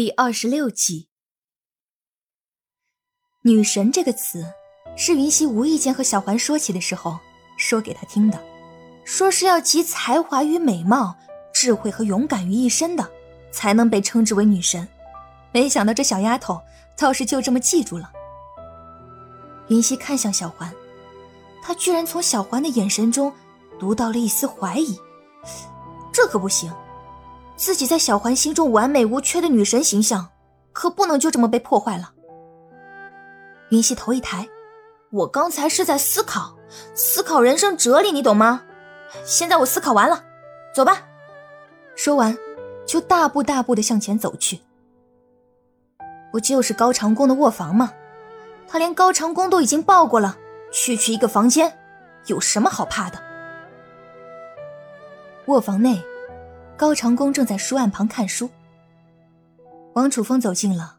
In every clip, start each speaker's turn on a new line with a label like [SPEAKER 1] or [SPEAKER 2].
[SPEAKER 1] 第二十六集，女神这个词是云溪无意间和小环说起的时候说给他听的，说是要集才华与美貌、智慧和勇敢于一身的，才能被称之为女神。没想到这小丫头倒是就这么记住了。云溪看向小环，她居然从小环的眼神中读到了一丝怀疑，这可不行。自己在小环心中完美无缺的女神形象，可不能就这么被破坏了。云溪头一抬，我刚才是在思考，思考人生哲理，你懂吗？现在我思考完了，走吧。说完，就大步大步的向前走去。不就是高长恭的卧房吗？他连高长恭都已经抱过了，区区一个房间，有什么好怕的？卧房内。高长恭正在书案旁看书，王楚风走近了，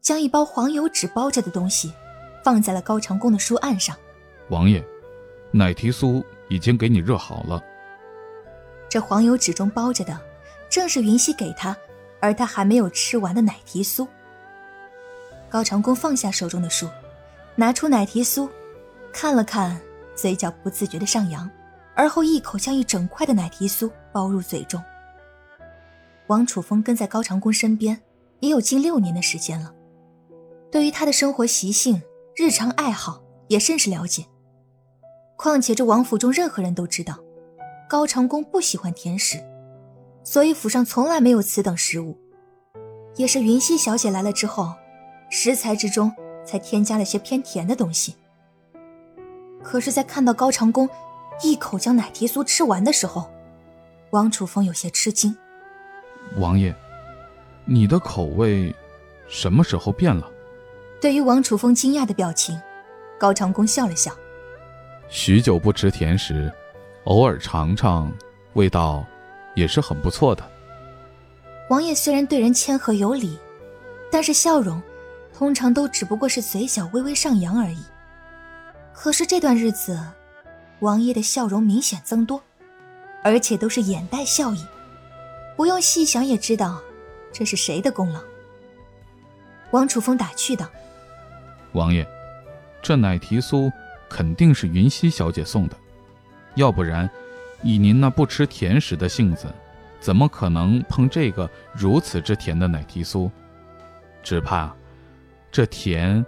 [SPEAKER 1] 将一包黄油纸包着的东西放在了高长恭的书案上。
[SPEAKER 2] 王爷，奶提酥已经给你热好了。
[SPEAKER 1] 这黄油纸中包着的，正是云溪给他，而他还没有吃完的奶提酥。高长恭放下手中的书，拿出奶提酥，看了看，嘴角不自觉的上扬，而后一口将一整块的奶提酥包入嘴中。王楚风跟在高长恭身边，也有近六年的时间了，对于他的生活习性、日常爱好也甚是了解。况且这王府中任何人都知道，高长恭不喜欢甜食，所以府上从来没有此等食物。也是云溪小姐来了之后，食材之中才添加了些偏甜的东西。可是，在看到高长恭一口将奶提酥吃完的时候，王楚风有些吃惊。
[SPEAKER 2] 王爷，你的口味什么时候变了？
[SPEAKER 1] 对于王楚风惊讶的表情，高长恭笑了笑。
[SPEAKER 2] 许久不吃甜食，偶尔尝尝，味道也是很不错的。
[SPEAKER 1] 王爷虽然对人谦和有礼，但是笑容通常都只不过是嘴角微微上扬而已。可是这段日子，王爷的笑容明显增多，而且都是眼带笑意。不用细想也知道，这是谁的功劳？王楚风打趣道：“
[SPEAKER 2] 王爷，这奶提酥肯定是云溪小姐送的，要不然，以您那不吃甜食的性子，怎么可能碰这个如此之甜的奶提酥？只怕，这甜，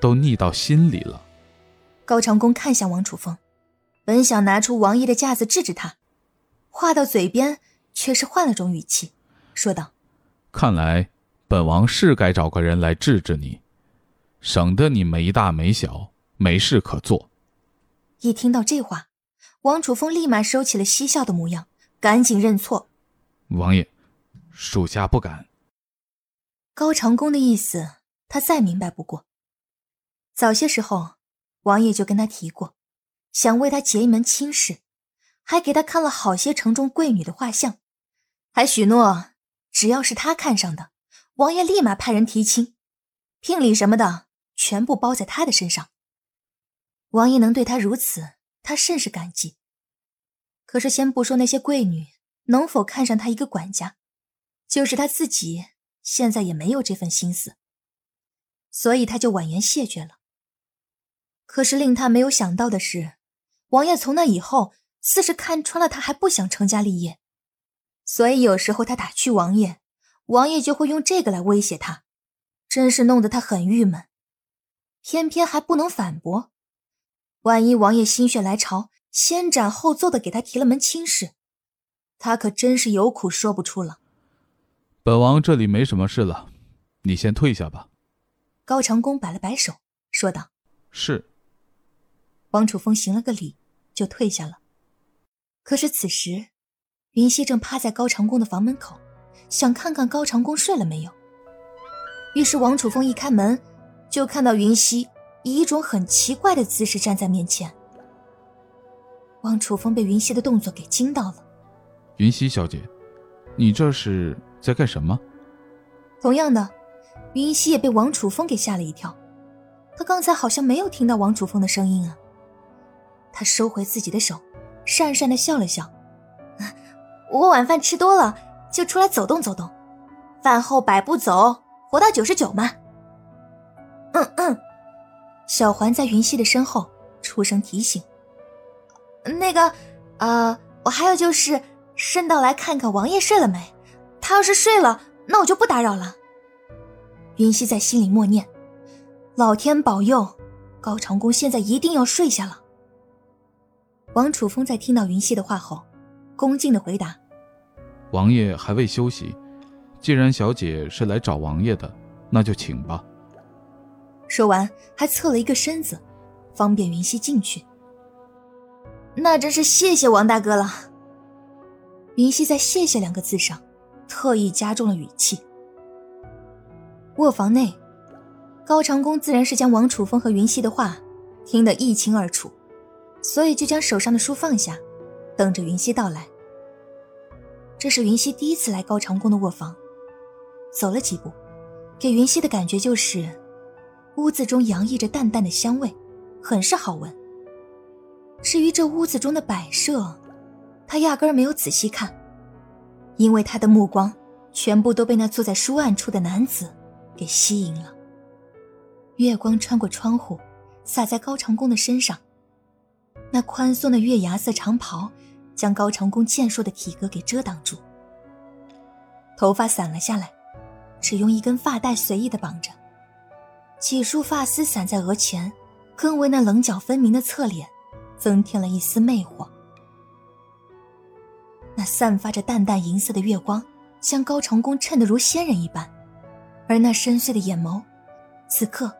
[SPEAKER 2] 都腻到心里了。”
[SPEAKER 1] 高长恭看向王楚风，本想拿出王爷的架子治治他，话到嘴边。却是换了种语气，说道：“
[SPEAKER 2] 看来本王是该找个人来治治你，省得你没大没小，没事可做。”
[SPEAKER 1] 一听到这话，王楚风立马收起了嬉笑的模样，赶紧认错：“
[SPEAKER 2] 王爷，属下不敢。”
[SPEAKER 1] 高长恭的意思，他再明白不过。早些时候，王爷就跟他提过，想为他结一门亲事，还给他看了好些城中贵女的画像。还许诺，只要是他看上的，王爷立马派人提亲，聘礼什么的全部包在他的身上。王爷能对他如此，他甚是感激。可是先不说那些贵女能否看上他一个管家，就是他自己现在也没有这份心思，所以他就婉言谢绝了。可是令他没有想到的是，王爷从那以后似是看穿了他还不想成家立业。所以有时候他打趣王爷，王爷就会用这个来威胁他，真是弄得他很郁闷。偏偏还不能反驳，万一王爷心血来潮，先斩后奏的给他提了门亲事，他可真是有苦说不出了。
[SPEAKER 2] 本王这里没什么事了，你先退下吧。
[SPEAKER 1] 高长恭摆了摆手，说道：“
[SPEAKER 2] 是。”
[SPEAKER 1] 王楚风行了个礼，就退下了。可是此时。云溪正趴在高长恭的房门口，想看看高长恭睡了没有。于是王楚风一开门，就看到云溪以一种很奇怪的姿势站在面前。王楚风被云溪的动作给惊到了。
[SPEAKER 2] 云溪小姐，你这是在干什么？
[SPEAKER 1] 同样的，云溪也被王楚风给吓了一跳。他刚才好像没有听到王楚风的声音啊。他收回自己的手，讪讪的笑了笑。我晚饭吃多了，就出来走动走动。饭后百步走，活到九十九嘛。嗯嗯，小环在云溪的身后出声提醒。那个，呃，我还有就是，顺道来看看王爷睡了没。他要是睡了，那我就不打扰了。云溪在心里默念：“老天保佑，高长恭现在一定要睡下了。”王楚风在听到云溪的话后，恭敬的回答：“
[SPEAKER 2] 王爷还未休息，既然小姐是来找王爷的，那就请吧。”
[SPEAKER 1] 说完，还侧了一个身子，方便云溪进去。那真是谢谢王大哥了。云溪在“谢谢”两个字上，特意加重了语气。卧房内，高长恭自然是将王楚风和云溪的话听得一清二楚，所以就将手上的书放下，等着云溪到来。这是云溪第一次来高长恭的卧房，走了几步，给云溪的感觉就是，屋子中洋溢着淡淡的香味，很是好闻。至于这屋子中的摆设，他压根儿没有仔细看，因为他的目光全部都被那坐在书案处的男子给吸引了。月光穿过窗户，洒在高长恭的身上，那宽松的月牙色长袍将高长恭健硕的体格给遮挡住，头发散了下来，只用一根发带随意的绑着，几束发丝散在额前，更为那棱角分明的侧脸。增添了一丝魅惑。那散发着淡淡银色的月光，将高长恭衬得如仙人一般，而那深邃的眼眸，此刻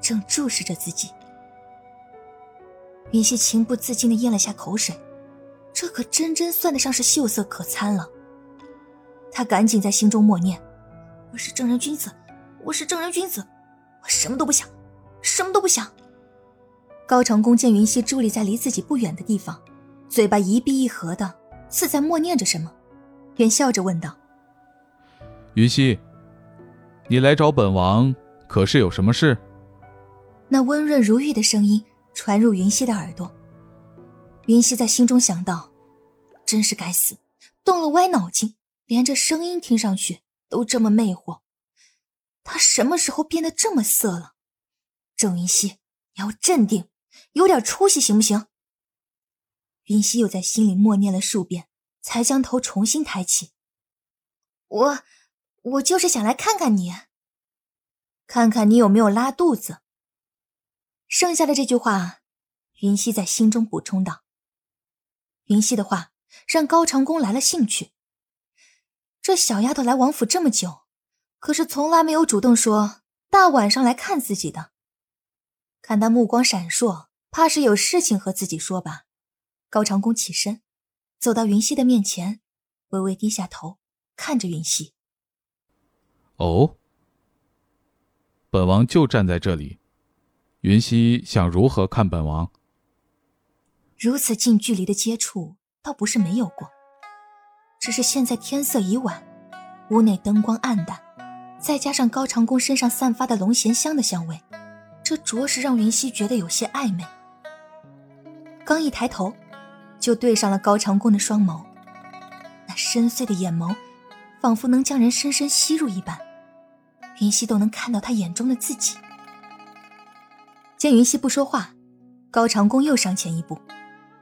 [SPEAKER 1] 正注视着自己。云溪情不自禁地咽了下口水，这可真真算得上是秀色可餐了。他赶紧在心中默念：“我是正人君子，我是正人君子，我什么都不想，什么都不想。”高长恭见云溪伫立在离自己不远的地方，嘴巴一闭一合的，似在默念着什么，便笑着问道：“
[SPEAKER 2] 云溪，你来找本王，可是有什么事？”
[SPEAKER 1] 那温润如玉的声音传入云溪的耳朵。云溪在心中想到：“真是该死，动了歪脑筋，连这声音听上去都这么魅惑。他什么时候变得这么色了？”郑云溪，你要镇定。有点出息行不行？云溪又在心里默念了数遍，才将头重新抬起。我，我就是想来看看你，看看你有没有拉肚子。剩下的这句话，云溪在心中补充道。云溪的话让高长恭来了兴趣。这小丫头来王府这么久，可是从来没有主动说大晚上来看自己的。看她目光闪烁。怕是有事情和自己说吧。高长恭起身，走到云溪的面前，微微低下头，看着云溪。
[SPEAKER 2] 哦，本王就站在这里，云溪想如何看本王？
[SPEAKER 1] 如此近距离的接触，倒不是没有过，只是现在天色已晚，屋内灯光暗淡，再加上高长恭身上散发的龙涎香的香味，这着实让云溪觉得有些暧昧。刚一抬头，就对上了高长恭的双眸，那深邃的眼眸，仿佛能将人深深吸入一般。云溪都能看到他眼中的自己。见云溪不说话，高长恭又上前一步，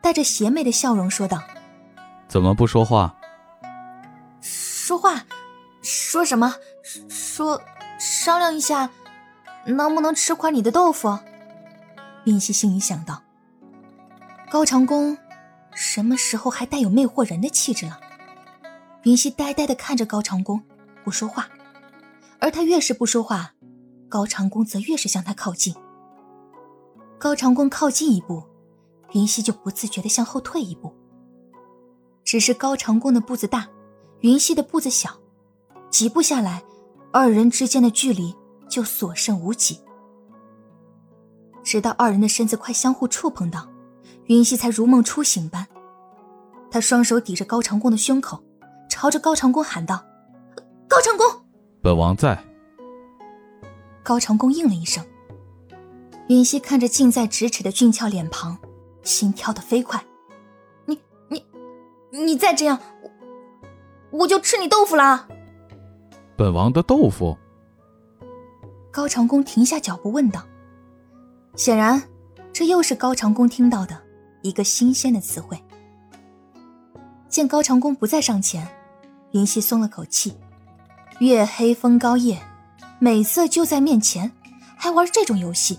[SPEAKER 1] 带着邪魅的笑容说道：“
[SPEAKER 2] 怎么不说话？”“
[SPEAKER 1] 说话，说什么？说商量一下，能不能吃块你的豆腐？”云溪心里想到。高长恭什么时候还带有魅惑人的气质了？云溪呆呆的看着高长恭，不说话。而他越是不说话，高长恭则越是向他靠近。高长恭靠近一步，云溪就不自觉的向后退一步。只是高长恭的步子大，云溪的步子小，几步下来，二人之间的距离就所剩无几。直到二人的身子快相互触碰到。云溪才如梦初醒般，他双手抵着高长恭的胸口，朝着高长恭喊道：“高长恭，
[SPEAKER 2] 本王在。”
[SPEAKER 1] 高长恭应了一声。云溪看着近在咫尺的俊俏脸庞，心跳得飞快。你你你再这样，我我就吃你豆腐了！
[SPEAKER 2] 本王的豆腐。
[SPEAKER 1] 高长恭停下脚步问道。显然，这又是高长恭听到的一个新鲜的词汇。见高长恭不再上前，云溪松了口气。月黑风高夜，美色就在面前，还玩这种游戏，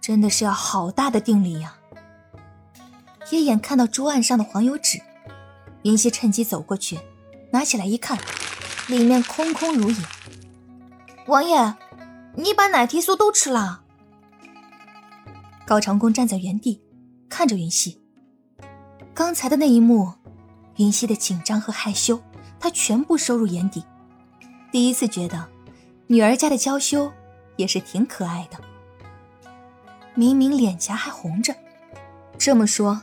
[SPEAKER 1] 真的是要好大的定力呀！一眼看到桌案上的黄油纸，云溪趁机走过去，拿起来一看，里面空空如也。王爷，你把奶提酥都吃了？高长恭站在原地，看着云溪。刚才的那一幕，云溪的紧张和害羞，他全部收入眼底。第一次觉得，女儿家的娇羞也是挺可爱的。明明脸颊还红着，这么说，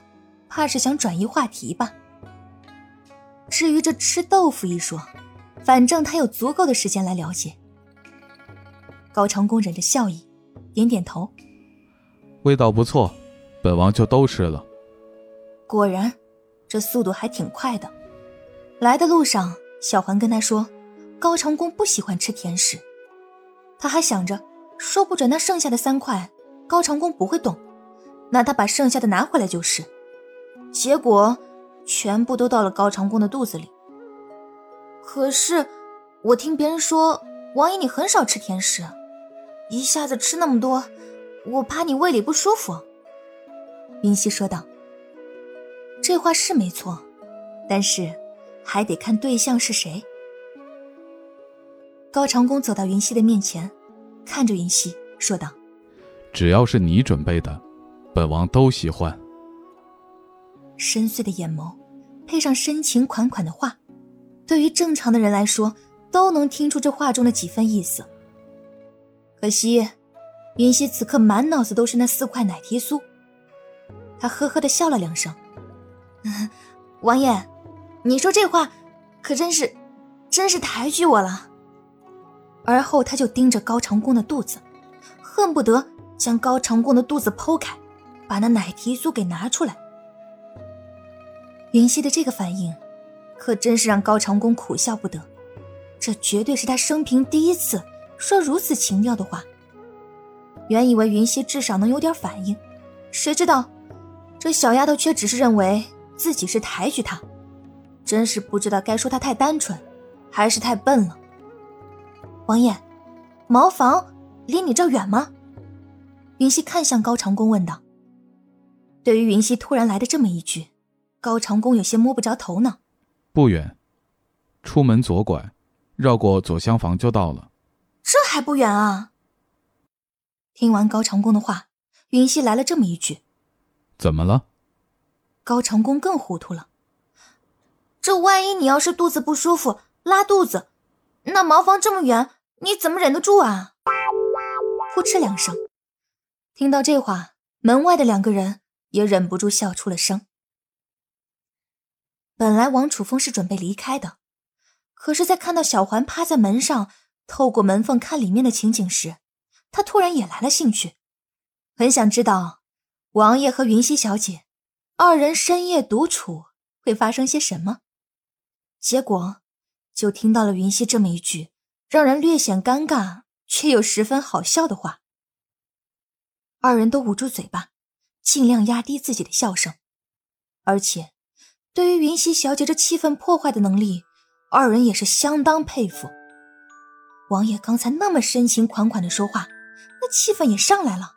[SPEAKER 1] 怕是想转移话题吧。至于这吃豆腐一说，反正他有足够的时间来了解。高长恭忍着笑意，点点头，
[SPEAKER 2] 味道不错，本王就都吃了。
[SPEAKER 1] 果然，这速度还挺快的。来的路上，小环跟他说。高长恭不喜欢吃甜食，他还想着，说不准那剩下的三块，高长恭不会动，那他把剩下的拿回来就是。结果，全部都到了高长恭的肚子里。可是，我听别人说，王爷你很少吃甜食，一下子吃那么多，我怕你胃里不舒服。云溪说道。这话是没错，但是，还得看对象是谁。高长恭走到云溪的面前，看着云溪说道：“
[SPEAKER 2] 只要是你准备的，本王都喜欢。”
[SPEAKER 1] 深邃的眼眸，配上深情款款的话，对于正常的人来说，都能听出这话中的几分意思。可惜，云溪此刻满脑子都是那四块奶提酥。他呵呵的笑了两声：“王爷，你说这话，可真是，真是抬举我了。”而后，他就盯着高长恭的肚子，恨不得将高长恭的肚子剖开，把那奶提酥给拿出来。云溪的这个反应，可真是让高长恭苦笑不得。这绝对是他生平第一次说如此情调的话。原以为云溪至少能有点反应，谁知道这小丫头却只是认为自己是抬举他，真是不知道该说她太单纯，还是太笨了。王爷，茅房离你这远吗？云溪看向高长恭问道。对于云溪突然来的这么一句，高长恭有些摸不着头脑。
[SPEAKER 2] 不远，出门左拐，绕过左厢房就到了。
[SPEAKER 1] 这还不远啊！听完高长恭的话，云溪来了这么一句：“
[SPEAKER 2] 怎么了？”
[SPEAKER 1] 高长恭更糊涂了。这万一你要是肚子不舒服，拉肚子。那茅房这么远，你怎么忍得住啊？扑哧两声，听到这话，门外的两个人也忍不住笑出了声。本来王楚风是准备离开的，可是，在看到小环趴在门上，透过门缝看里面的情景时，他突然也来了兴趣，很想知道王爷和云溪小姐二人深夜独处会发生些什么。结果。就听到了云溪这么一句让人略显尴尬却又十分好笑的话。二人都捂住嘴巴，尽量压低自己的笑声。而且，对于云溪小姐这气氛破坏的能力，二人也是相当佩服。王爷刚才那么深情款款的说话，那气氛也上来了，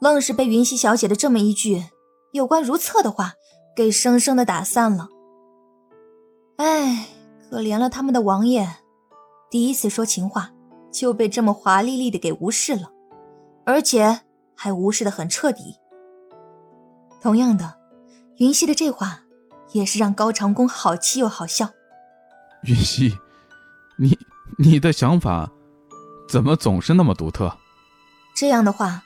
[SPEAKER 1] 愣是被云溪小姐的这么一句有关如厕的话给生生的打散了。哎。可怜了他们的王爷，第一次说情话就被这么华丽丽的给无视了，而且还无视的很彻底。同样的，云溪的这话也是让高长恭好气又好笑。
[SPEAKER 2] 云溪，你你的想法怎么总是那么独特？
[SPEAKER 1] 这样的话，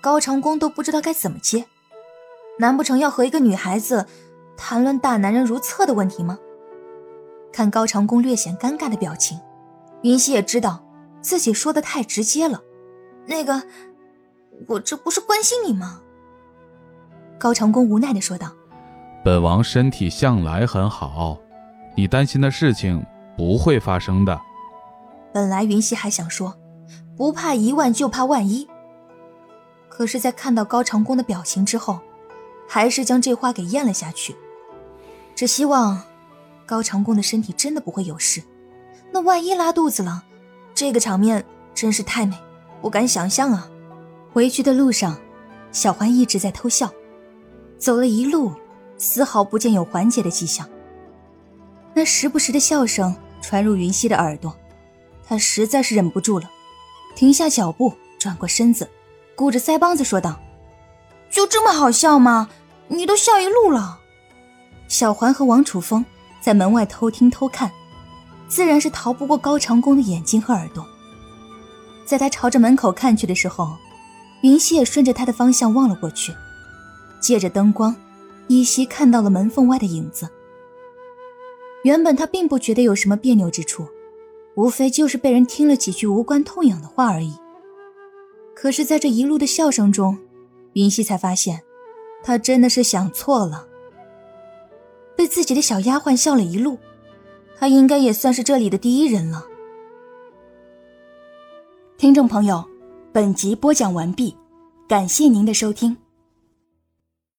[SPEAKER 1] 高长恭都不知道该怎么接。难不成要和一个女孩子谈论大男人如厕的问题吗？看高长恭略显尴尬的表情，云溪也知道自己说的太直接了。那个，我这不是关心你吗？高长恭无奈的说道：“
[SPEAKER 2] 本王身体向来很好，你担心的事情不会发生的。”
[SPEAKER 1] 本来云溪还想说，不怕一万就怕万一。可是，在看到高长恭的表情之后，还是将这话给咽了下去。只希望高长恭的身体真的不会有事。那万一拉肚子了，这个场面真是太美，不敢想象啊！回去的路上，小环一直在偷笑，走了一路，丝毫不见有缓解的迹象。那时不时的笑声传入云溪的耳朵，他实在是忍不住了，停下脚步，转过身子，鼓着腮帮子说道：“就这么好笑吗？你都笑一路了。”小环和王楚风在门外偷听偷看。自然是逃不过高长恭的眼睛和耳朵。在他朝着门口看去的时候，云溪也顺着他的方向望了过去，借着灯光，依稀看到了门缝外的影子。原本他并不觉得有什么别扭之处，无非就是被人听了几句无关痛痒的话而已。可是，在这一路的笑声中，云溪才发现，他真的是想错了，被自己的小丫鬟笑了一路。他应该也算是这里的第一人了。听众朋友，本集播讲完毕，感谢您的收听。